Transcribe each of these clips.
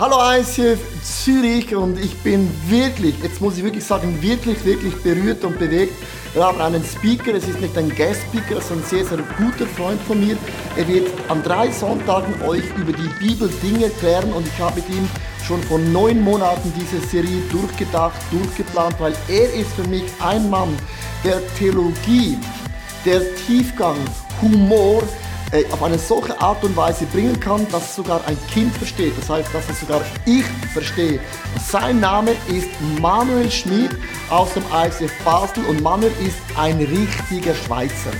Hallo ICF Zürich und ich bin wirklich, jetzt muss ich wirklich sagen, wirklich, wirklich berührt und bewegt. Wir haben einen Speaker, es ist nicht ein Guest-Speaker, sondern ein sehr, sehr guter Freund von mir. Er wird an drei Sonntagen euch über die Bibel Dinge erklären und ich habe mit ihm schon vor neun Monaten diese Serie durchgedacht, durchgeplant, weil er ist für mich ein Mann, der Theologie, der Tiefgang, Humor, äh, auf eine solche Art und Weise bringen kann, dass sogar ein Kind versteht. Das heißt, dass es sogar ich verstehe. Sein Name ist Manuel Schmid aus dem ICF Basel und Manuel ist ein richtiger Schweizer.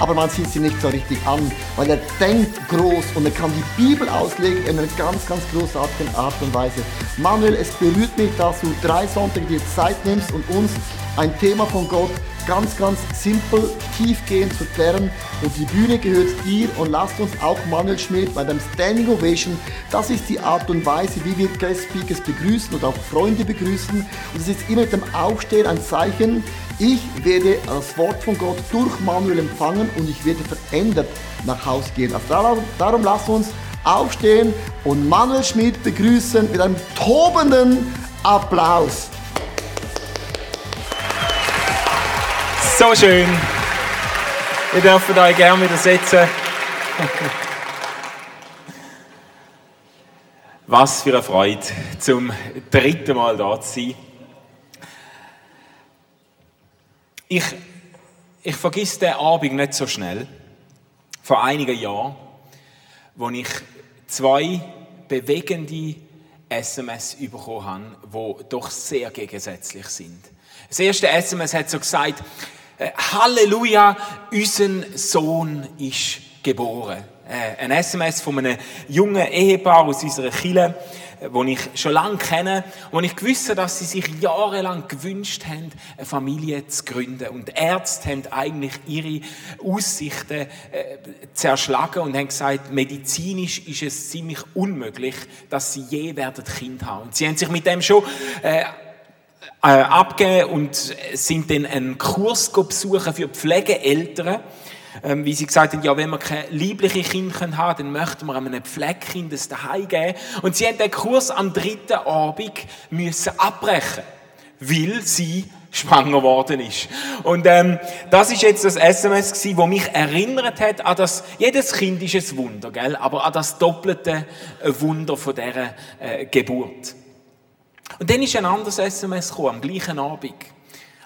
Aber man sieht sie nicht so richtig an, weil er denkt groß und er kann die Bibel auslegen in einer ganz, ganz großartigen Art und Weise. Manuel, es berührt mich, dass du drei Sonntage dir Zeit nimmst und uns ein Thema von Gott ganz, ganz simpel, tiefgehend zu klären. Und die Bühne gehört dir und lasst uns auch Manuel Schmidt bei dem Standing Ovation. Das ist die Art und Weise, wie wir Guest Speakers begrüßen oder auch Freunde begrüßen. Und es ist immer mit dem Aufstehen ein Zeichen, ich werde das Wort von Gott durch Manuel empfangen und ich werde verändert nach Hause gehen. Also darum, darum lasst uns aufstehen und Manuel Schmidt begrüßen mit einem tobenden Applaus. So schön. Ihr dürft euch gerne wieder setzen. Was für eine Freude, zum dritten Mal da zu sein. Ich, ich vergesse den Abend nicht so schnell. Vor einigen Jahren, wo ich zwei bewegende SMS bekommen habe, die doch sehr gegensätzlich sind. Das erste SMS hat so gesagt, Halleluja, unser Sohn ist geboren. Äh, ein SMS von einem jungen Ehepaar aus unserer Kirche, äh, wo ich schon lange kenne, wo ich gewusst dass sie sich jahrelang gewünscht haben, eine Familie zu gründen. Und Ärzte haben eigentlich ihre Aussichten äh, zerschlagen und haben gesagt, medizinisch ist es ziemlich unmöglich, dass sie je werden Kind haben. Und sie haben sich mit dem schon äh, äh, abgegeben und sind dann einen Kurs besuchen für Pflegeeltern. Ähm, wie sie gesagt haben, ja, wenn wir keine liebliche Kinder haben dann möchten wir einem Pflegekind das daheim geben. Und sie haben den Kurs am dritten Abend müssen abbrechen, weil sie schwanger worden ist. Und ähm, das ist jetzt das SMS gewesen, wo mich erinnert hat an das, jedes Kind ist ein Wunder, gell? aber an das doppelte Wunder von dieser äh, Geburt. Und dann ist ein anderes SMS gekommen, am gleichen Abend.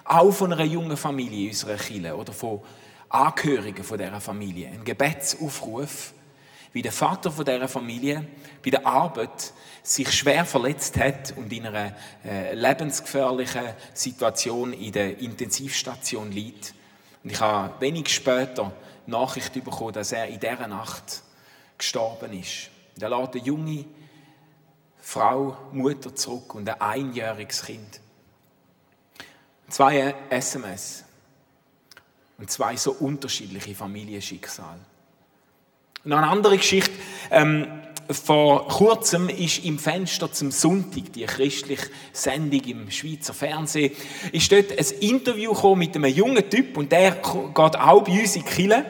Auch von einer jungen Familie in unserer Kirche oder von Angehörigen dieser Familie. Ein Gebetsaufruf, wie der Vater dieser Familie bei der Arbeit sich schwer verletzt hat und in einer äh, lebensgefährlichen Situation in der Intensivstation liegt. Und ich habe wenig später Nachricht bekommen, dass er in dieser Nacht gestorben ist. Da lässt eine junge Frau, Mutter zurück und ein einjähriges Kind. Zwei SMS und zwei so unterschiedliche Familienschicksale. Noch eine andere Geschichte. Ähm, vor kurzem ist im Fenster zum Sonntag, die christliche Sendung im Schweizer Fernsehen, ist dort ein Interview mit einem jungen Typ und der geht auch bei uns in die Kirche.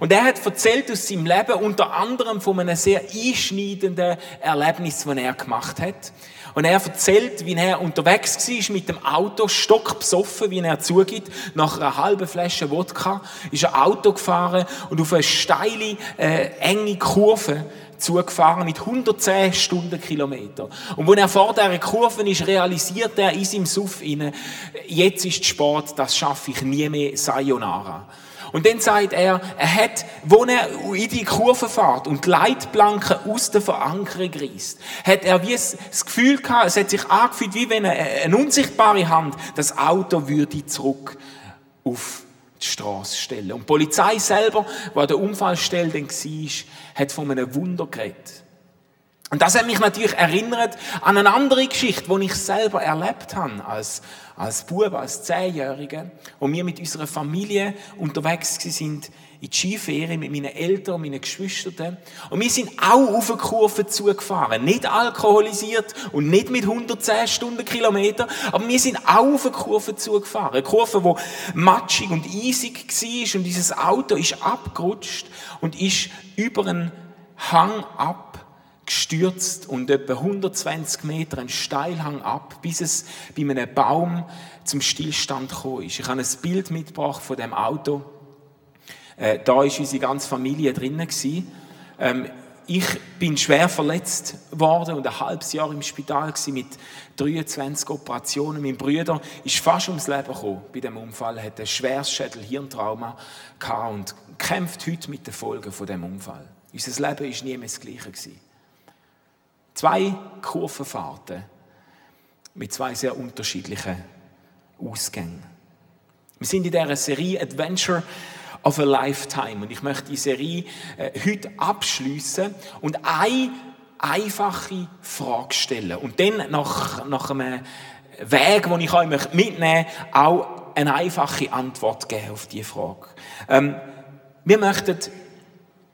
Und er hat erzählt aus seinem Leben unter anderem von einem sehr einschneidenden Erlebnis, das er gemacht hat. Und er erzählt, wie er unterwegs war mit dem Auto, stockbesoffen, wie er zugibt, nach einer halben Flasche Wodka, ist er Auto gefahren und auf eine steile, äh, enge Kurve zugefahren mit 110 Stundenkilometer. Und wenn er vor dieser Kurve ist, realisiert er in seinem Suff inne, jetzt ist Sport, das schaffe ich nie mehr, Sayonara. Und dann sagt er, er hat, wo er in die Kurve fährt und die Leitplanken aus der Verankerung reißt, hat er wie das Gefühl gehabt, es hat sich angefühlt, wie wenn eine unsichtbare Hand das Auto würde zurück auf die Straße stellen. Und die Polizei selber, wo der Unfallstelle dann war, hat von einem Wunder geredet. Und das hat mich natürlich erinnert an eine andere Geschichte, die ich selber erlebt habe als, als Bub, als Zehnjähriger, wo wir mit unserer Familie unterwegs sind in die Skiferien mit meinen Eltern und meinen Geschwistern. Und wir sind auch auf eine Kurve zugefahren. Nicht alkoholisiert und nicht mit 110 Stundenkilometer, aber wir sind auch auf eine Kurve zugefahren. Eine Kurve, die matschig und eisig war und dieses Auto ist abgerutscht und ist über einen Hang ab gestürzt und etwa 120 Meter einen Steilhang ab, bis es bei einem Baum zum Stillstand gekommen ist. Ich habe ein Bild mitgebracht von dem Auto. Äh, da ist unsere ganze Familie drinnen Ähm, ich bin schwer verletzt worden und ein halbes Jahr im Spital mit 23 Operationen. Mein Bruder ist fast ums Leben gekommen bei dem Unfall, hat ein schweres Schädel-Hirntrauma und kämpft heute mit den Folgen von dem Unfall. Unser Leben ist nie mehr das Gleiche gewesen. Zwei Kurvenfahrten mit zwei sehr unterschiedlichen Ausgängen. Wir sind in dieser Serie Adventure of a Lifetime und ich möchte die Serie äh, heute abschließen und eine einfache Frage stellen und dann nach, nach einem Weg, den ich euch mitnehmen möchte, auch eine einfache Antwort geben auf diese Frage. Ähm, wir möchten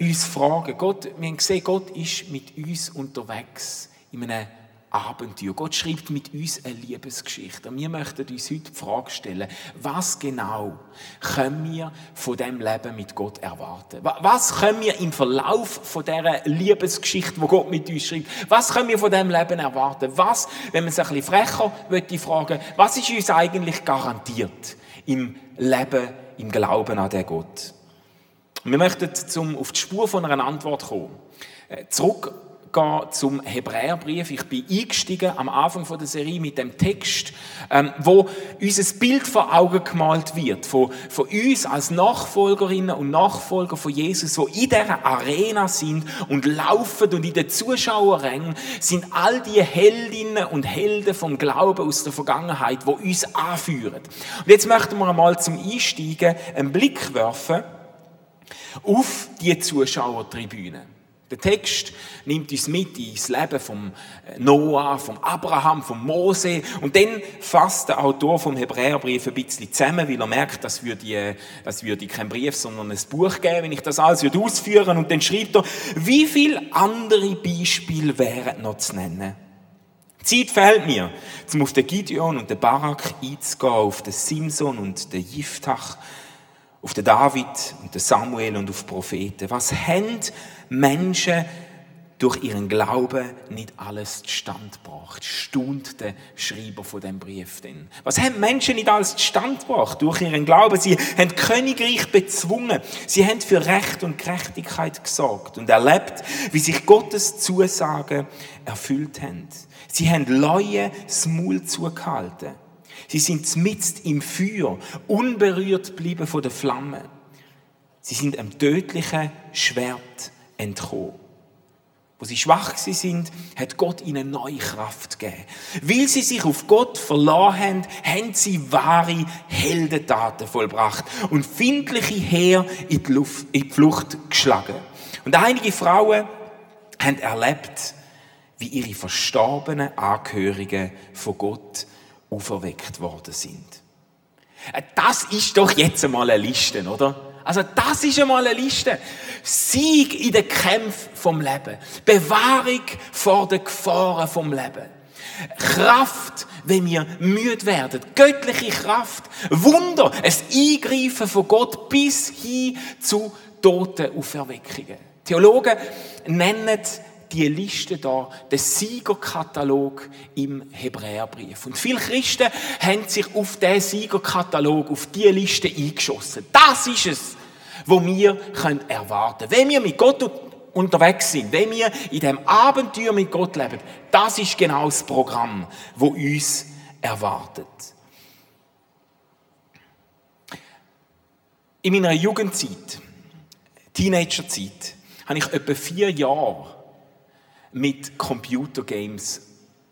uns fragen, Gott, wir haben gesehen, Gott ist mit uns unterwegs in einem Abenteuer. Gott schreibt mit uns eine Liebesgeschichte. Und wir möchten uns heute die Frage stellen, was genau können wir von dem Leben mit Gott erwarten? Was können wir im Verlauf von dieser Liebesgeschichte, wo Gott mit uns schreibt, was können wir von dem Leben erwarten? Was, wenn man es ein bisschen frecher möchte fragen, was ist uns eigentlich garantiert im Leben, im Glauben an den Gott? Wir möchten zum, auf die Spur von einer Antwort kommen. Äh, zurück gehen zum Hebräerbrief. Ich bin eingestiegen am Anfang der Serie mit dem Text, ähm, wo uns ein Bild vor Augen gemalt wird, von, von uns als Nachfolgerinnen und Nachfolger von Jesus, wo in dieser Arena sind und laufen und in den Zuschauerrängen sind all die Heldinnen und Helden vom Glauben aus der Vergangenheit, wo uns anführen. Und jetzt möchten wir einmal zum Einsteigen einen Blick werfen auf die Zuschauertribüne. Der Text nimmt uns mit ins Leben vom Noah, vom Abraham, vom Mose und dann fasst der Autor vom Hebräerbrief ein bisschen zusammen, weil er merkt, das würde, das würde kein Brief, sondern ein Buch geben, wenn ich das alles würde ausführen und dann schreibt er, wie viele andere Beispiele wären noch zu nennen. Zeit fehlt mir, um auf den Gideon und den Barak einzugehen, auf den Simson und den Jiftach, auf den David und den Samuel und auf Propheten. Was haben Menschen durch ihren Glauben nicht alles zustande gebracht? Stund der Schreiber von dem Brief denn. Was haben Menschen nicht alles zustande gebracht? Durch ihren Glauben. Sie haben Königreich bezwungen. Sie haben für Recht und Gerechtigkeit gesorgt und erlebt, wie sich Gottes Zusagen erfüllt haben. Sie haben Leue das Maul zugehalten. Sie sind mitten im Feuer, unberührt geblieben von der Flamme. Sie sind einem tödlichen Schwert entkommen. Wo sie schwach sind, hat Gott ihnen neue Kraft gegeben. Weil sie sich auf Gott verlassen haben, haben sie wahre Heldentaten vollbracht und findliche Heer in die, Luft, in die Flucht geschlagen. Und einige Frauen haben erlebt, wie ihre verstorbenen Angehörigen von Gott auferweckt worden sind. Äh, das ist doch jetzt einmal eine Liste, oder? Also das ist einmal eine Liste. Sieg in den Kämpfen vom Leben. Bewahrung vor den Gefahren vom Leben. Kraft, wenn wir müde werden. Göttliche Kraft. Wunder. Ein Eingreifen von Gott bis hin zu Totenauferweckungen. Theologen nennen die Liste da, den Siegerkatalog im Hebräerbrief. Und viele Christen haben sich auf diesen Siegerkatalog, auf diese Liste eingeschossen. Das ist es, was wir erwarten können. Wenn wir mit Gott unterwegs sind, wenn wir in dem Abenteuer mit Gott leben, das ist genau das Programm, wo uns erwartet. In meiner Jugendzeit, Teenagerzeit, habe ich etwa vier Jahre mit Computergames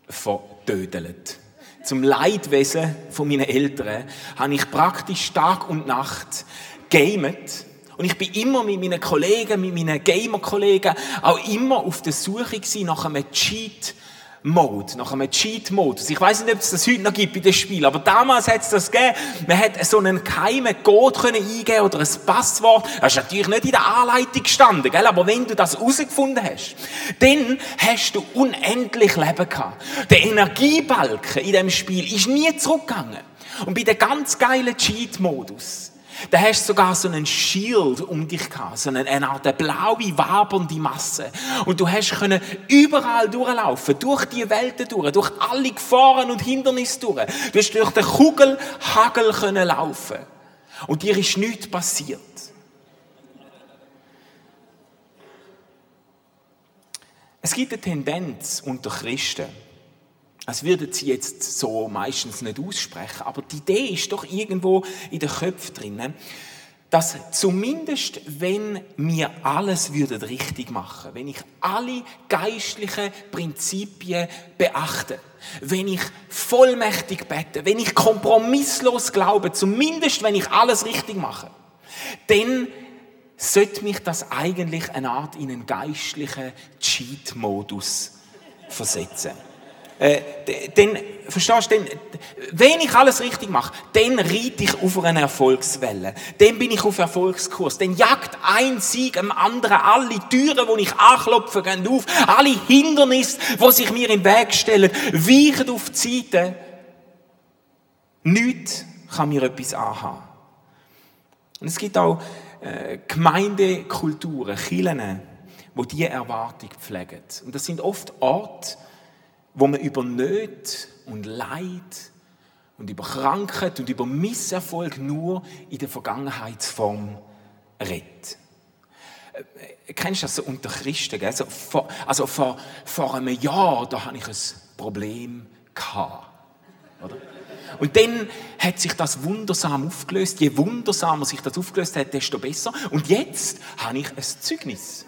verdödelt. Zum Leidwesen von meinen Eltern habe ich praktisch Tag und Nacht gamet. Und ich bin immer mit meinen Kollegen, mit meinen Gamer-Kollegen auch immer auf der Suche nach einem Cheat, Mode, nach einem Cheat-Mode. Ich weiß nicht, ob es das heute noch gibt bei dem Spiel, aber damals hat es das gegeben. Man hat so einen geheimen Code können eingeben oder ein Passwort. Das ist natürlich nicht in der Anleitung gestanden, gell? aber wenn du das herausgefunden hast, dann hast du unendlich Leben gehabt. Der Energiebalken in dem Spiel ist nie zurückgegangen. Und bei dem ganz geilen Cheat-Modus Da hast du sogar so einen Shield um dich gehabt, so eine, eine Art blaue, wabernde Masse. Und du hast können überall durchlaufen, durch die Welten durch, durch alle Gefahren und Hindernisse durch. Du hast durch den Kugelhagel können laufen. Und dir ist nichts passiert. Es gibt eine Tendenz unter Christen, als würden sie jetzt so meistens nicht aussprechen, aber die Idee ist doch irgendwo in den Köpfen drin, dass zumindest wenn wir alles richtig machen, wenn ich alle geistlichen Prinzipien beachte, wenn ich vollmächtig bete, wenn ich kompromisslos glaube, zumindest wenn ich alles richtig mache, dann sollte mich das eigentlich eine Art in einen geistlichen Cheat-Modus versetzen. Äh, denn, verstehst du, wenn ich alles richtig mache, dann reite ich auf eine Erfolgswelle. Dann bin ich auf Erfolgskurs. Dann jagt ein Sieg am anderen. Alle Türen, wo ich anklopfe, gehen auf. Alle Hindernisse, die sich mir im Weg stellen, weichen auf die Seite. Nichts kann mir etwas anhaben. Und es gibt auch äh, Gemeindekulturen, Kirchen, wo diese Erwartung pflegen. Und das sind oft Orte, wo man über Nöte und Leid und über Krankheit und über Misserfolg nur in der Vergangenheitsform redet. Äh, kennst du das so unter Christen? Gell? Also, vor, also vor, vor einem Jahr, da hatte ich ein Problem. Oder? Und dann hat sich das wundersam aufgelöst. Je wundersamer sich das aufgelöst hat, desto besser. Und jetzt habe ich ein Zeugnis.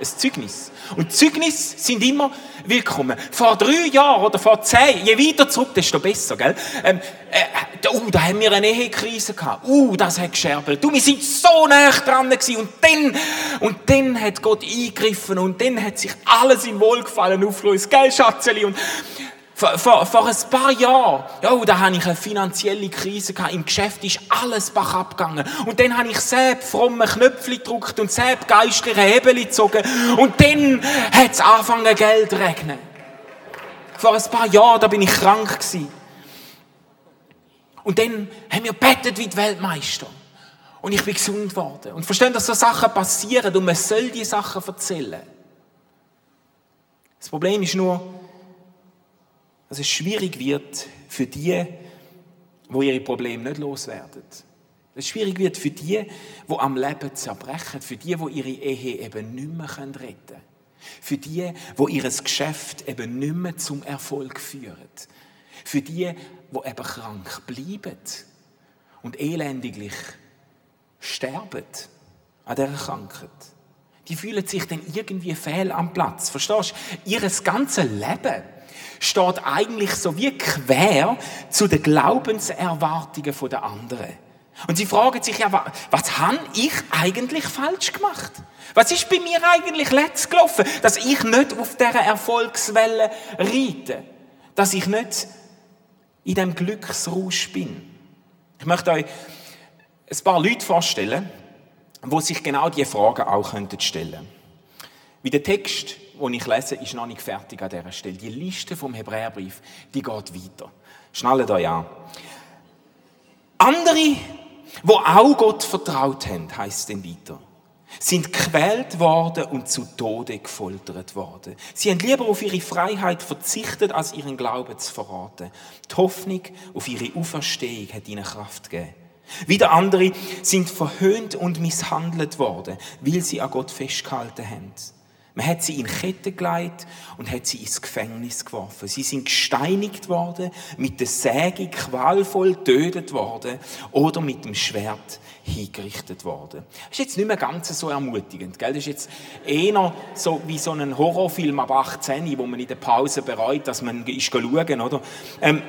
Ein Zeugnis. Und Zeugnis sind immer willkommen. Vor drei Jahren oder vor zehn, je weiter zurück, desto besser, gell? Ähm, äh, uh, da haben wir eine Ehekrise gehabt. Uh, das hat gescherbelt. Du, wir sind so nah dran gewesen. Und dann, und dann hat Gott eingegriffen und dann hat sich alles im Wohlgefallen aufgelöst. Gell, Schatzeli? Und, vor, vor, vor ein paar Jahren, ja, da hatte ich eine finanzielle Krise gehabt. Im Geschäft ist alles bach abgegangen. Und dann habe ich selbst fromme Knöpfe gedruckt und selbst geistliche Hebel gezogen. Und dann hat es angefangen, Geld zu regnen. Vor ein paar Jahren, da bin ich krank gewesen. Und dann haben wir bettet wie die Weltmeister. Und ich bin gesund geworden. Und verstehen, dass so Sachen passieren und man soll die Sachen erzählen. Das Problem ist nur, dass es schwierig wird für die, wo ihre Probleme nicht loswerden. Dass es schwierig wird für die, wo am Leben zerbrechen, für die, wo ihre Ehe eben nicht mehr retten können. Für die, wo ihr Geschäft eben nicht mehr zum Erfolg führt. Für die, wo eben krank bleiben und elendiglich sterben an dieser Krankheit. Die fühlen sich dann irgendwie fehl am Platz. Verstehst du? Ihr ganzes Leben steht eigentlich so wie quer zu den Glaubenserwartungen der anderen. Und sie fragen sich ja, was habe ich eigentlich falsch gemacht? Was ist bei mir eigentlich letzt gelaufen, dass ich nicht auf dieser Erfolgswelle reite? Dass ich nicht in dem Glücksrausch bin? Ich möchte euch ein paar Leute vorstellen, wo sich genau diese Fragen auch stellen könnten. Wie der Text die ich lese, ist noch nicht fertig an dieser Stelle. Die Liste vom Hebräerbrief, die geht weiter. Schnallt euch an. Andere, wo auch Gott vertraut haben, heißt dann weiter, sind gequält worden und zu Tode gefoltert worden. Sie haben lieber auf ihre Freiheit verzichtet, als ihren Glauben zu verraten. Die Hoffnung auf ihre Auferstehung hat ihnen Kraft gegeben. Wieder andere sind verhöhnt und misshandelt worden, weil sie an Gott festgehalten haben. Man hat sie in Ketten gelegt und hat sie ins Gefängnis geworfen. Sie sind gesteinigt worden, mit der Säge qualvoll getötet worden oder mit dem Schwert hingerichtet worden. Das ist jetzt nicht mehr ganz so ermutigend. Gell? Das ist jetzt eher so wie so ein Horrorfilm ab 18, wo man in der Pause bereut, dass man ist schauen, oder? Ähm,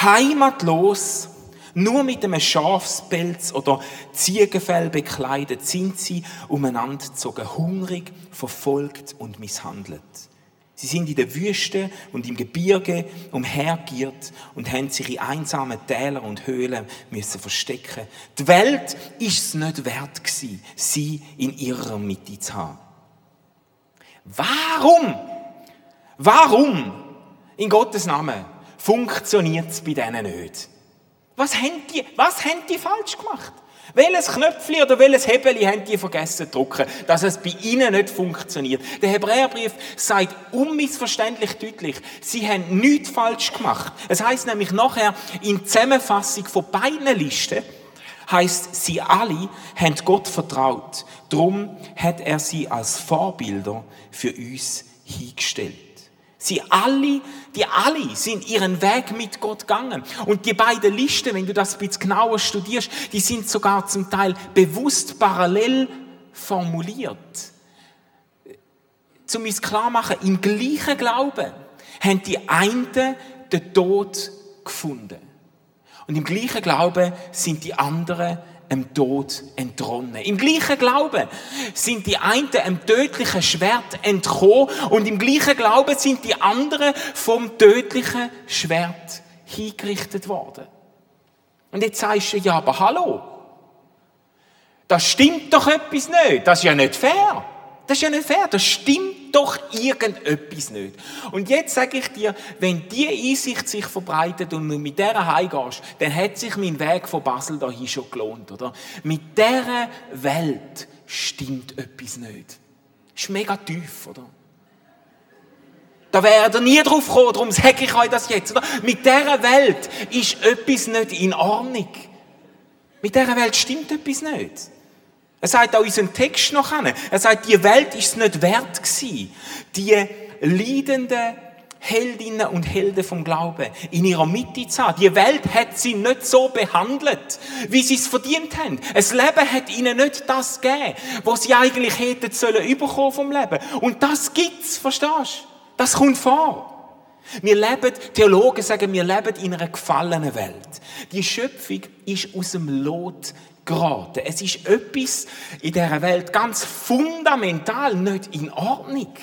heimatlos nur mit einem Schafspelz oder Ziegenfell bekleidet sind sie umeinander gezogen, hungrig, verfolgt und misshandelt. Sie sind in der Wüste und im Gebirge umhergiert und haben sich in einsamen Tälern und Höhlen müssen verstecken. Die Welt ist es nicht wert gewesen, sie in ihrer Mitte zu haben. Warum? Warum? In Gottes Namen funktioniert es bei denen nicht? Was haben die, was haben die falsch gemacht? Welches Knöpfchen oder welches Hebel haben die vergessen zu drücken, dass es bei ihnen nicht funktioniert? Der Hebräerbrief sagt unmissverständlich deutlich, sie haben nichts falsch gemacht. Es heißt nämlich nachher in Zusammenfassung von beiden Listen, heißt, sie alle haben Gott vertraut. Drum hat er sie als Vorbilder für uns hingestellt. Sie alle, die alle sind ihren Weg mit Gott gegangen. Und die beiden Listen, wenn du das ein bisschen genauer studierst, die sind sogar zum Teil bewusst parallel formuliert. Zum uns klar machen, im gleichen Glauben haben die einen den Tod gefunden. Und im gleichen Glauben sind die anderen dem Tod entronnen. Im gleichen Glauben sind die einen einem tödlichen Schwert entkommen und im gleichen Glauben sind die anderen vom tödlichen Schwert hingerichtet worden. Und jetzt sagst du, ja, aber hallo, das stimmt doch etwas nicht, das ist ja nicht fair. Das ist ja nicht fair, das stimmt doch irgendetwas nicht. Und jetzt sage ich dir, wenn die Einsicht sich verbreitet und du mit der heimgehst, dann hat sich mein Weg von Basel dahin schon gelohnt, oder? Mit dieser Welt stimmt etwas nicht. Ist mega tief, oder? Da wäre er nie drauf gekommen, darum sage ich euch das jetzt, oder? Mit dieser Welt ist etwas nicht in Ordnung. Mit dieser Welt stimmt etwas nicht. Er sagt auch unseren Text noch an. Er sagt, die Welt ist es nicht wert gewesen, die leidenden Heldinnen und Helden vom Glauben in ihrer Mitte zu haben. Die Welt hat sie nicht so behandelt, wie sie es verdient haben. Das Leben hat ihnen nicht das gegeben, was sie eigentlich hätten sollen überkommen vom Leben. Und das gibt's, verstehst du? Das kommt vor. Wir leben, Theologen sagen, wir leben in einer gefallenen Welt. Die Schöpfung ist aus dem Lot geraten. Es ist etwas in dieser Welt ganz fundamental nicht in Ordnung.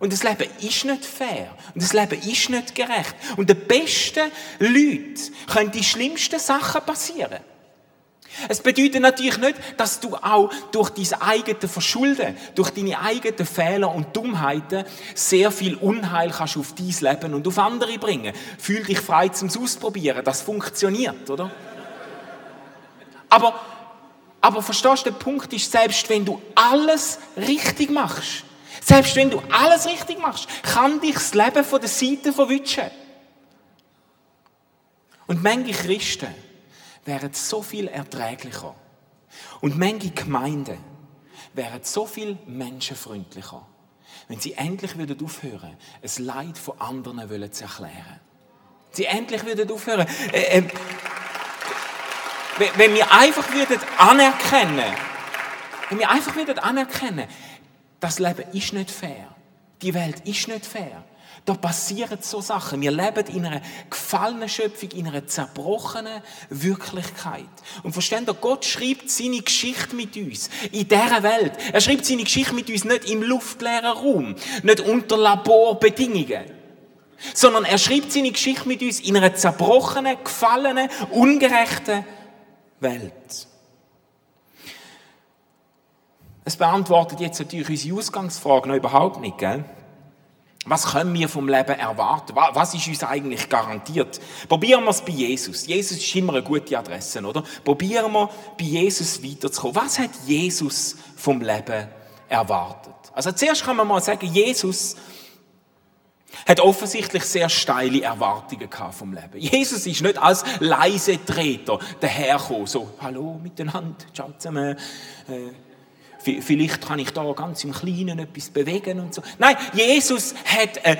Und das Leben ist nicht fair. Und das Leben ist nicht gerecht. Und den besten Leuten können die schlimmsten Sachen passieren. Es bedeutet natürlich nicht, dass du auch durch dein eigenes Verschulden, durch deine eigenen Fehler und Dummheiten sehr viel Unheil kannst auf dein Leben und auf andere bringen. Fühl dich frei zum Ausprobieren. Das funktioniert, oder? Aber, aber verstehst du, der Punkt ist, selbst wenn du alles richtig machst, selbst wenn du alles richtig machst, kann dich das Leben von der Seite verwischen. Und manche Christen wären so viel erträglicher. Und manche Gemeinden wären so viel menschenfreundlicher, wenn sie endlich würden aufhören, es Leid von anderen zu erklären. Sie endlich würden aufhören. Äh, äh, wenn wir einfach würden anerkennen, wenn wir einfach würden anerkennen, das Leben ist nicht fair. Die Welt ist nicht fair. Da passieren so Sachen. Wir leben in einer gefallenen Schöpfung, in einer zerbrochenen Wirklichkeit. Und versteht ihr, Gott schreibt seine Geschichte mit uns in dieser Welt. Er schreibt seine Geschichte mit uns nicht im luftleeren Raum, nicht unter Laborbedingungen, sondern er schreibt seine Geschichte mit uns in einer zerbrochenen, gefallenen, ungerechten Welt. Es beantwortet jetzt natürlich unsere Ausgangsfrage noch überhaupt nicht, gell? Was können wir vom Leben erwarten? Was ist uns eigentlich garantiert? Probieren wir es bei Jesus. Jesus ist immer eine gute Adresse, oder? Probieren wir bei Jesus weiterzukommen. Was hat Jesus vom Leben erwartet? Also zuerst kann man mal sagen, Jesus hat offensichtlich sehr steile Erwartungen vom Leben. Jesus ist nicht als leise Treter dahergekommen, so, hallo miteinander, ciao zusammen, äh, Vielleicht kann ich da ganz im Kleinen etwas bewegen und so. Nein, Jesus hat, äh, äh,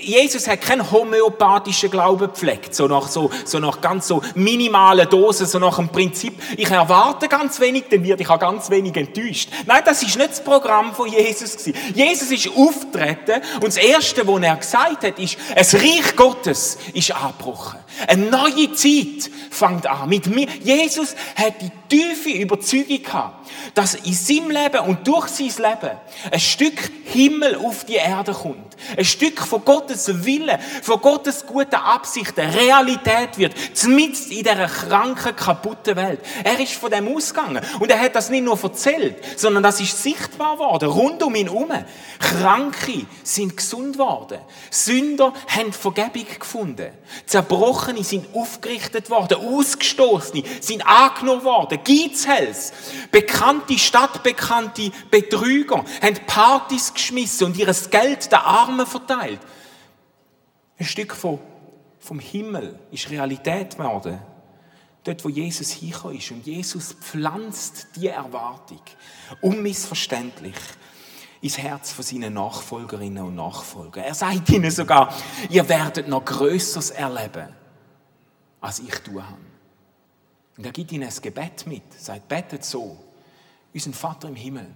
Jesus hat keinen homöopathischen Glauben gepflegt, so nach, so, so nach ganz so minimalen Dosen, so nach dem Prinzip, ich erwarte ganz wenig, dann werde ich auch ganz wenig enttäuscht. Nein, das ist nicht das Programm von Jesus gewesen. Jesus ist auftreten und das Erste, was er gesagt hat, ist, es Reich Gottes ist angebrochen. Eine neue Zeit fängt an mit mir. Jesus hat die tiefe Überzeugung gehabt, dass in seinem Leben und durch sein Leben ein Stück Himmel auf die Erde kommt. Ein Stück von Gottes Wille, von Gottes guten Absichten Realität wird. Zumindest in dieser kranken, kaputten Welt. Er ist von dem ausgegangen. Und er hat das nicht nur erzählt, sondern das ist sichtbar worden, rund um ihn herum. Kranke sind gesund worden. Sünder haben Vergebung gefunden. Zerbrochene sind aufgerichtet worden. Ausgestoßene sind angenommen worden. Geizhals, bekannte, stadtbekannte Betrüger, haben Partys geschmissen und ihr Geld den Armen verteilt. Ein Stück von, vom Himmel ist Realität geworden. Dort, wo Jesus hingekommen ist. Und Jesus pflanzt die Erwartung, unmissverständlich, ins Herz von seinen Nachfolgerinnen und Nachfolgern. Er sagt ihnen sogar, ihr werdet noch Größeres erleben, als ich tun habe. Und er gibt ihnen ein Gebet mit. Sagt, betet so. Unser Vater im Himmel.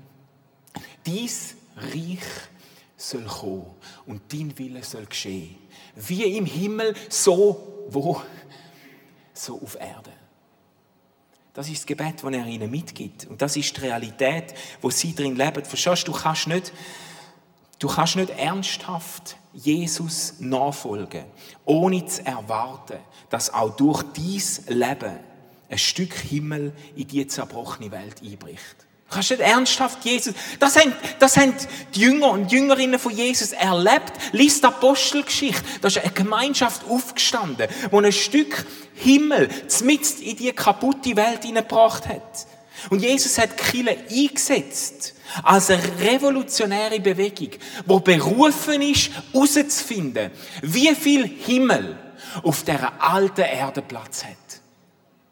Dies Reich soll kommen und dein Wille soll geschehen. Wie im Himmel, so wo? So auf Erde. Das ist das Gebet, das er ihnen mitgibt. Und das ist die Realität, wo sie drin leben. Verstehst du, du kannst nicht, du kannst nicht ernsthaft Jesus nachfolgen, ohne zu erwarten, dass auch durch dies Leben ein Stück Himmel in die zerbrochene Welt einbricht. Du kannst nicht ernsthaft Jesus, das haben, das haben die Jünger und Jüngerinnen von Jesus erlebt. Lies die Apostelgeschichte. Da ist eine Gemeinschaft aufgestanden, wo ein Stück Himmel mitten in die kaputte Welt hineingebracht hat. Und Jesus hat Kille eingesetzt als eine revolutionäre Bewegung, wo berufen ist, herauszufinden, wie viel Himmel auf dieser alten Erde Platz hat.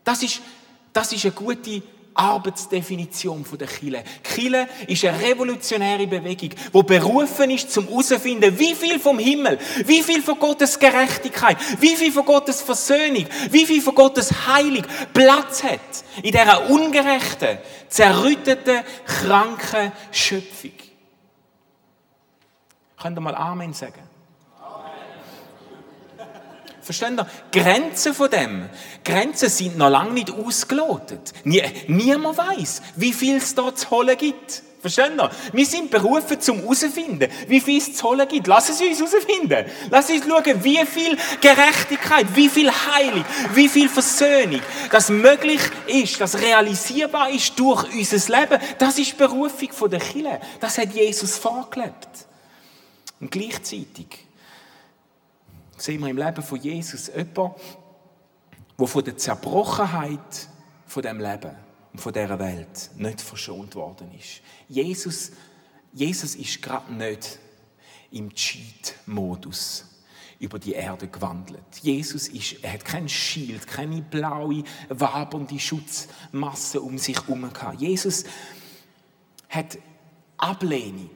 Das ist, das ist eine gute Arbeitsdefinition der Kille. Kille ist eine revolutionäre Bewegung, die berufen ist, zum herauszufinden, wie viel vom Himmel, wie viel von Gottes Gerechtigkeit, wie viel von Gottes Versöhnung, wie viel von Gottes Heilig Platz hat in dieser ungerechten, zerrütteten, kranken Schöpfung. Könnt ihr mal Amen sagen? Verstehen ihr? Grenzen von dem. Grenzen sind noch lange nicht ausgelotet. Nie, niemand weiß, wie viel es da zu holen gibt. Verstehen ihr? Wir sind berufen zum herausfinden, wie viel es zu holen gibt. Lass es uns herausfinden. Lass uns schauen, wie viel Gerechtigkeit, wie viel Heilung, wie viel Versöhnung, das möglich ist, das realisierbar ist durch unser Leben. Das ist die Berufung der Kirche. Das hat Jesus vorgelebt. Und gleichzeitig sehen wir im Leben von Jesus jemanden, der von der Zerbrochenheit von dem Leben und von dieser Welt nicht verschont worden ist. Jesus, Jesus ist gerade nicht im Cheat-Modus über die Erde gewandelt. Jesus ist, er hat kein Schild, keine blaue, wabernde Schutzmasse um sich herum gehabt. Jesus hat Ablehnung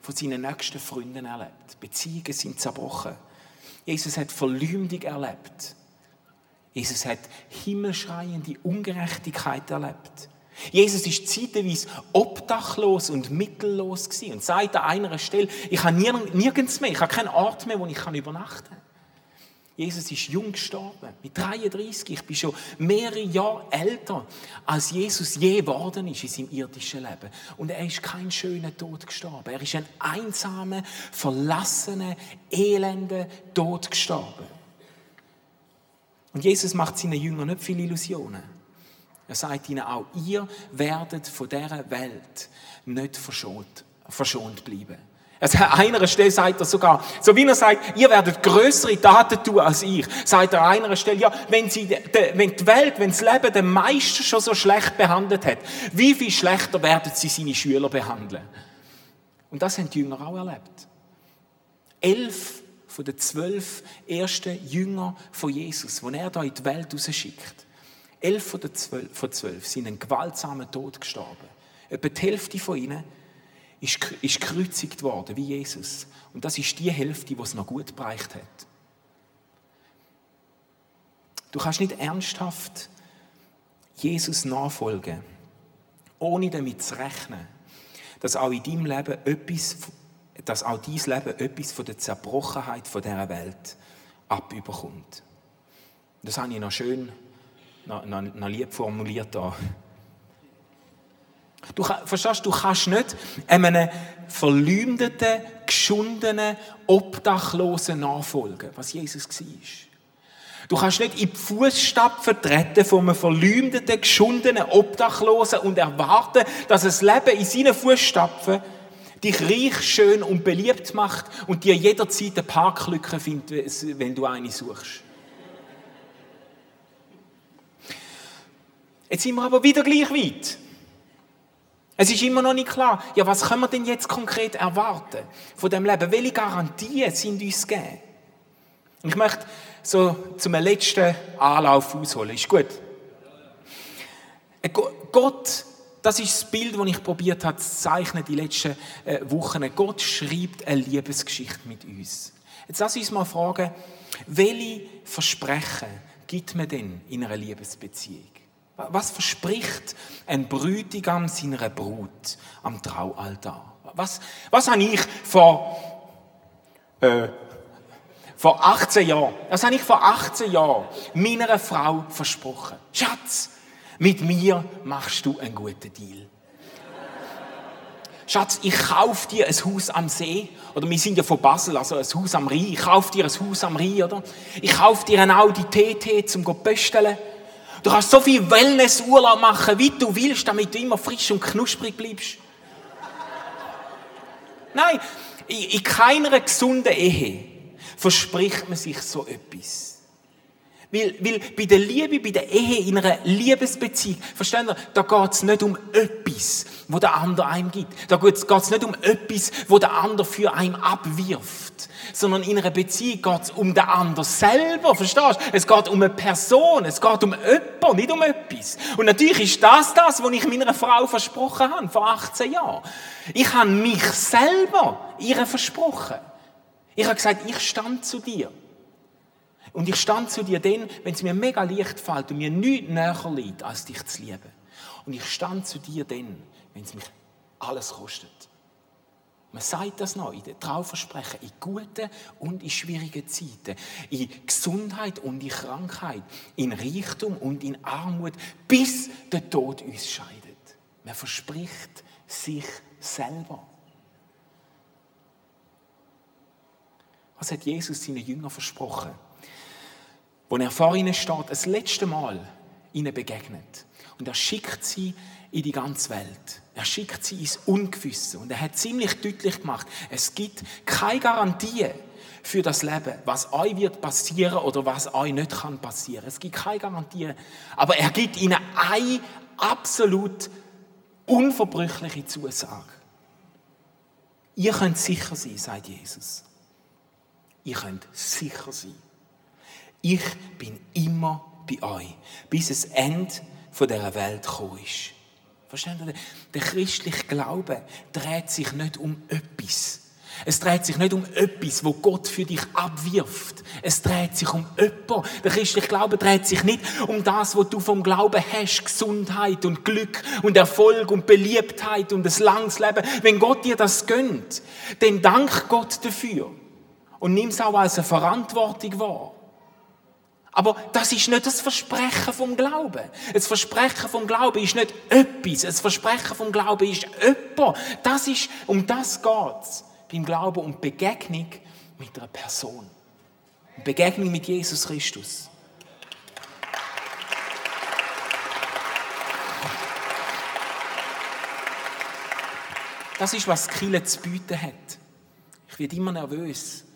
von seinen nächsten Freunden erlebt. Beziehungen sind zerbrochen. Jesus hat Verleumdung erlebt. Jesus hat himmelschreiende Ungerechtigkeit erlebt. Jesus ist zeitweise obdachlos und mittellos gewesen und sagt an einer Stelle, ich habe nirgends mehr, ich habe keinen Ort mehr, wo ich übernachten kann. Jesus ist jung gestorben, mit 33. Ich bin schon mehrere Jahre älter, als Jesus je geworden ist in seinem irdischen Leben. Und er ist kein schöner Tod gestorben. Er ist ein einsamer, verlassener, elender Tod gestorben. Und Jesus macht seinen Jüngern nicht viele Illusionen. Er sagt ihnen auch, ihr werdet von dieser Welt nicht verschont, verschont bleiben. Also einer Stelle sagt er sogar, so wie er sagt, ihr werdet größere Taten tun als ich, sagt er an einer Stelle, ja, wenn, sie, wenn die Welt, wenn das Leben den Meister schon so schlecht behandelt hat, wie viel schlechter werden sie seine Schüler behandeln? Und das haben die Jünger auch erlebt. Elf von den zwölf ersten Jünger von Jesus, die er da in die Welt rausschickt, elf von den zwölf, von zwölf sind einen gewaltsamen Tod gestorben. Etwa die Hälfte von ihnen ist, gekreuzigt worden, wie Jesus. Und das ist die Hälfte, die es noch gut bereicht hat. Du kannst nicht ernsthaft Jesus nachfolgen, ohne damit zu rechnen, dass auch in deinem Leben etwas, dass auch dein Leben etwas von der Zerbrochenheit dieser Welt abüberkommt. Das habe ich noch schön, noch, noch, noch lieb formuliert da. Du, verstehst, du kannst nicht einem verleumdeten, geschundenen, Obdachlosen nachfolgen, was Jesus war. Du kannst nicht in die Fußstapfen treten von einem verleumdeten, geschundenen Obdachlosen und erwarten, dass das Leben in seinen Fußstapfen dich reich, schön und beliebt macht und dir jederzeit eine Parklücke findet, wenn du eine suchst. Jetzt sind wir aber wieder gleich weit. Es ist immer noch nicht klar, ja, was können wir denn jetzt konkret erwarten von dem Leben? Welche Garantien sind uns gegeben? Ich möchte so zum letzten Anlauf ausholen. Ist gut? Gott, das ist das Bild, das ich probiert habe zu zeichnen die letzten äh, Wochen. Gott schreibt eine Liebesgeschichte mit uns. Jetzt lass uns mal fragen, welche Versprechen gibt man denn in einer Liebesbeziehung? Was verspricht ein Brütigam seiner Brut am Traualtar? Was, was habe ich vor, äh, vor 18 Jahren, das habe ich vor 18 Jahren meiner Frau versprochen. Schatz, mit mir machst du einen guten Deal. Schatz, ich kaufe dir ein Haus am See. Oder wir sind ja von Basel, also ein Haus am Rhein. Ich kaufe dir ein Haus am Rhein, oder? Ich kaufe dir ein Audi TT zum Pösteln. Du kannst so viel Wellnessurlaub machen, wie du willst, damit du immer frisch und knusprig bleibst. Nein, in keiner gesunden Ehe verspricht man sich so etwas. Weil, weil bei der Liebe, bei der Ehe, in einer Liebesbeziehung, verstehen ihr, da geht es nicht um etwas, wo der andere einem gibt. Da geht es nicht um etwas, wo der andere für einen abwirft. Sondern in einer Beziehung geht es um den anderen selber, verstehst du? Es geht um eine Person, es geht um jemanden, nicht um etwas. Und natürlich ist das das, was ich meiner Frau versprochen habe, vor 18 Jahren. Ich habe mich selber ihr versprochen. Ich habe gesagt, ich stand zu dir. Und ich stand zu dir dann, wenn es mir mega leicht fällt und mir nichts näher liegt, als dich zu lieben. Und ich stand zu dir dann, wenn es mich alles kostet. Man sagt das noch in den Trauversprechen, in guten und in schwierigen Zeiten, in Gesundheit und in Krankheit, in Reichtum und in Armut, bis der Tod uns scheidet. Man verspricht sich selber. Was hat Jesus seinen Jüngern versprochen? wo er vor ihnen steht, das letzte Mal ihnen begegnet. Und er schickt sie in die ganze Welt. Er schickt sie ins Ungewisse. Und er hat ziemlich deutlich gemacht, es gibt keine Garantie für das Leben, was euch wird passieren oder was euch nicht kann passieren. Es gibt keine Garantie. Aber er gibt ihnen eine absolut unverbrüchliche Zusage. Ihr könnt sicher sein, sagt Jesus. Ihr könnt sicher sein. Ich bin immer bei euch, bis das Ende dieser Welt gekommen ist. Verstehen Sie? Der christliche Glaube dreht sich nicht um etwas. Es dreht sich nicht um etwas, wo Gott für dich abwirft. Es dreht sich um etwas. Der christliche Glaube dreht sich nicht um das, was du vom Glauben hast. Gesundheit und Glück und Erfolg und Beliebtheit und das langes Leben. Wenn Gott dir das gönnt, dann dank Gott dafür. Und nimm es auch als eine Verantwortung wahr. Aber das ist nicht das Versprechen vom Glauben. Das Versprechen vom Glauben ist nicht etwas. Das Versprechen vom Glauben ist jemand. Das ist, um das geht's beim Glauben, um Begegnung mit einer Person. Begegnung mit Jesus Christus. Das ist, was Kille zu bieten hat. Ich werde immer nervös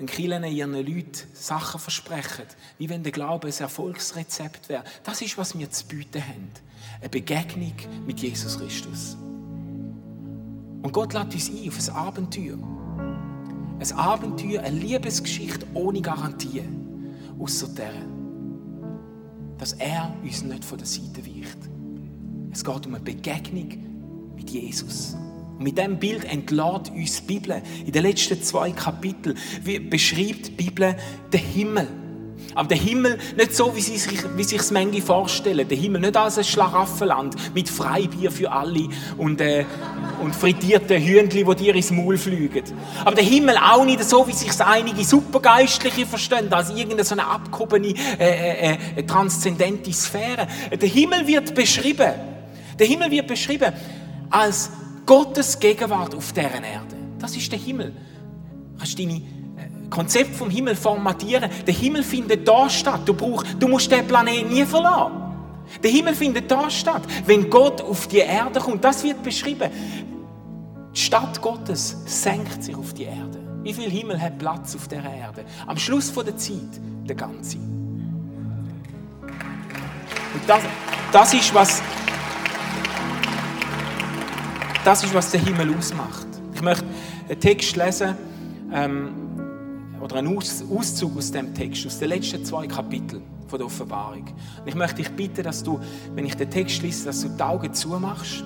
wenn Kirchen ihren Leuten Sachen versprechen, wie wenn der Glaube ein Erfolgsrezept wäre. Das ist, was wir zu bieten haben. Eine Begegnung mit Jesus Christus. Und Gott lädt uns ein auf ein Abenteuer. Ein Abenteuer, eine Liebesgeschichte ohne Garantie. Außer der, dass er uns nicht von der Seite weicht. Es geht um eine Begegnung mit Jesus. Mit diesem Bild entlädt uns die Bibel. In den letzten zwei Kapiteln beschreibt die Bibel den Himmel. Aber der Himmel nicht so, wie sich, wie sich manche vorstellen. Der Himmel nicht als ein Schlaraffenland mit Freibier für alle und, äh, und frittierten Hühnchen, die dir ins Maul fliegen. Aber der Himmel auch nicht so, wie sich einige Supergeistliche verstehen, als irgendeine so eine abgehobene, äh, äh, äh, transzendente Sphäre. Der Himmel wird beschrieben Der Himmel wird beschrieben als Gottes Gegenwart auf deren Erde. Das ist der Himmel. Du kannst deine äh, Konzept vom Himmel formatieren. Der Himmel findet da statt. Du, brauchst, du musst den Planeten nie verlassen. Der Himmel findet da statt. Wenn Gott auf die Erde kommt, das wird beschrieben. Die Stadt Gottes senkt sich auf die Erde. Wie viel Himmel hat Platz auf der Erde? Am Schluss der Zeit der ganze. Und das, das ist was das ist was der Himmel ausmacht. Ich möchte einen Text lesen ähm, oder einen Aus, Auszug aus dem Text, aus den letzten zwei Kapiteln von der Offenbarung. Und ich möchte dich bitten, dass du, wenn ich den Text lese, dass du die Augen zumachst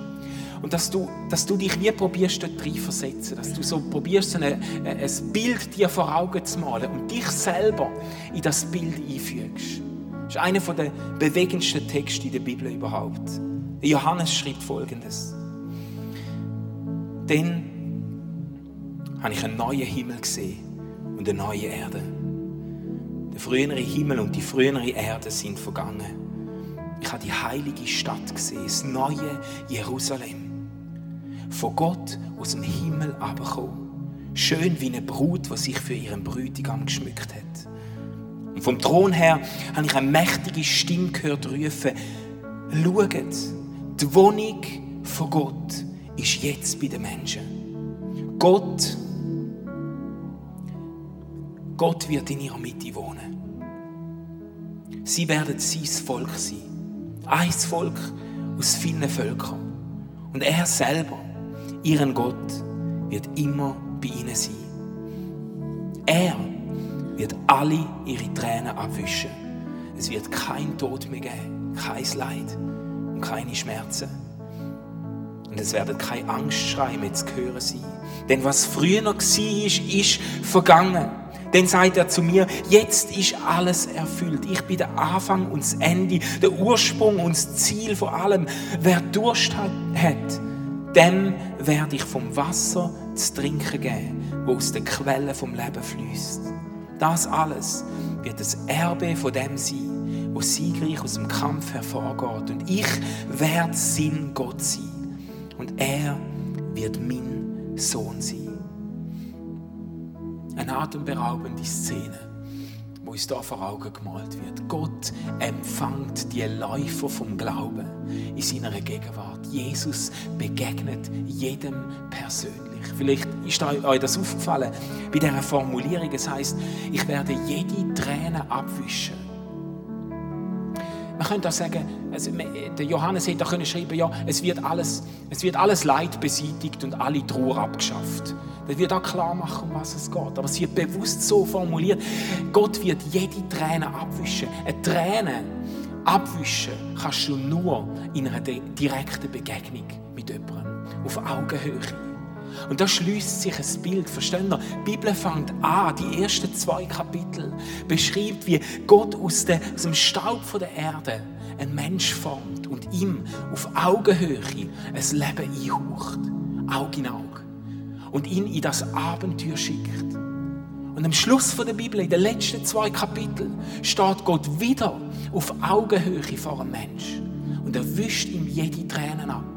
und dass du, dass du dich wie probierst, dort reinversetzen. Dass du so probierst, ein, ein Bild dir vor Augen zu malen und dich selber in das Bild einfügst. Das ist einer der bewegendsten Texte in der Bibel überhaupt. Johannes schreibt folgendes. Dann habe ich einen neuen Himmel gesehen und eine neue Erde. Der frühere Himmel und die frühere Erde sind vergangen. Ich habe die heilige Stadt gesehen, das neue Jerusalem von Gott aus dem Himmel abgekommen. Schön wie eine Brut, die sich für ihren Bräutigam geschmückt hat. Und vom Thron her habe ich eine mächtige Stimme gehört rufen, schaut, die Wohnung von Gott ist jetzt bei den Menschen. Gott, Gott wird in ihrer Mitte wohnen. Sie werden sein Volk sein. Ein Volk aus vielen Völkern. Und er selber ihren Gott wird immer bei ihnen sein. Er wird alle ihre Tränen abwischen. Es wird kein Tod mehr geben, kein Leid und keine Schmerzen. Und es werden keine Angstschreie mehr zu hören sein. Denn was früher noch war, ist vergangen. Dann sagt er zu mir, jetzt ist alles erfüllt. Ich bin der Anfang und das Ende, der Ursprung und das Ziel vor allem. Wer Durst hat, dem werde ich vom Wasser zu trinken geben, wo aus den Quellen vom Leben fließt. Das alles wird das Erbe von dem sein, wo siegreich aus dem Kampf hervorgeht. Und ich werde sein Gott sein. Und er wird mein Sohn sein. Eine atemberaubende Szene wo uns da vor Augen gemalt wird. Gott empfängt die Läufer vom Glauben in seiner Gegenwart. Jesus begegnet jedem persönlich. Vielleicht ist euch das aufgefallen bei dieser Formulierung. Es heißt, ich werde jede Träne abwischen. Man könnte auch sagen, also der Johannes hätte auch schreiben ja, es wird, alles, es wird alles Leid beseitigt und alle Trauer abgeschafft. Das wird auch klar machen, um was es geht. Aber es wird bewusst so formuliert, Gott wird jede Träne abwischen. Eine Träne abwischen kannst du nur in einer direkten Begegnung mit jemandem. Auf Augenhöhe. Und da schließt sich ein Bild, verstehen ihr? Die Bibel fängt an, die ersten zwei Kapitel beschreibt, wie Gott aus, dem Staub der Erde einen Mensch formt und ihm auf Augenhöhe ein Leben einhaucht. Auge in Auge und ihn in das Abenteuer schickt. Und am Schluss der Bibel, in den letzten zwei Kapiteln, steht Gott wieder auf Augenhöhe vor einem Mensch. Und er wischt ihm jede Tränen ab.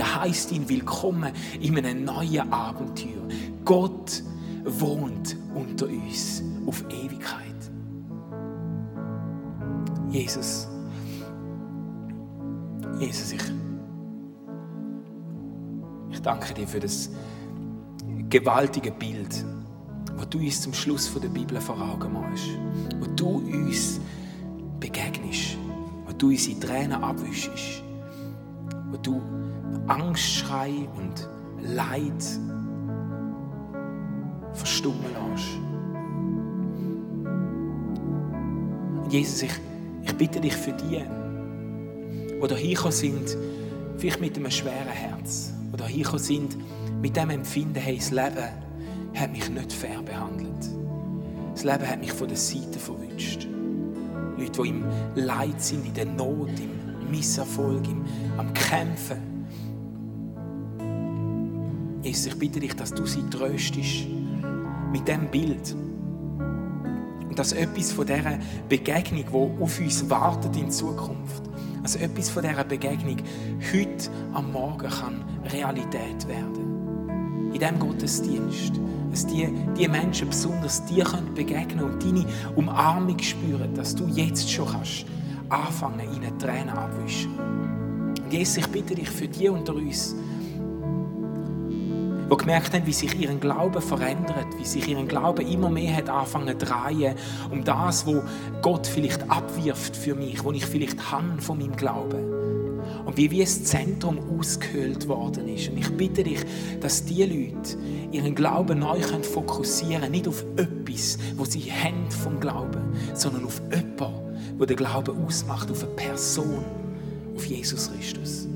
Und er heißt ihn willkommen in einem neuen Abenteuer. Gott wohnt unter uns auf Ewigkeit. Jesus, Jesus, ich, ich danke dir für das gewaltige Bild, wo du uns zum Schluss der Bibel vor Augen machst, wo du uns begegnest, wo du unsere Tränen abwischst, wo du Angstschrei und Leid verstummen lässt. Und Jesus, ich, ich bitte dich für die, die hingekommen sind, vielleicht mit einem schweren Herz, die hingekommen sind, mit dem Empfinden, hey, das Leben hat mich nicht fair behandelt. Das Leben hat mich von der Seite verwünscht. Leute, die im Leid sind, in der Not, im Misserfolg, im, am Kämpfen. Jesus, ich bitte dich, dass du sie tröstest mit dem Bild. Und dass etwas von dieser Begegnung, die auf uns wartet in Zukunft, Dass etwas von dieser Begegnung heute am Morgen kann Realität werden. In diesem Gottesdienst. Dass die, die Menschen besonders dir begegnen können und deine Umarmung spüren, dass du jetzt schon kannst anfangen, ihnen Tränen abwischen. Und Jesus, ich bitte dich für die unter uns, die gemerkt haben, wie sich ihren Glauben verändert, wie sich ihren Glauben immer mehr hat angefangen zu drehen, um das, wo Gott vielleicht abwirft für mich, wo ich vielleicht habe von meinem Glauben. Und wie wie das Zentrum ausgehöhlt worden ist. Und ich bitte dich, dass die Leute ihren Glauben neu fokussieren können, nicht auf etwas, wo sie haben vom Glauben, sondern auf jemanden, wo der Glaube ausmacht, auf eine Person, auf Jesus Christus.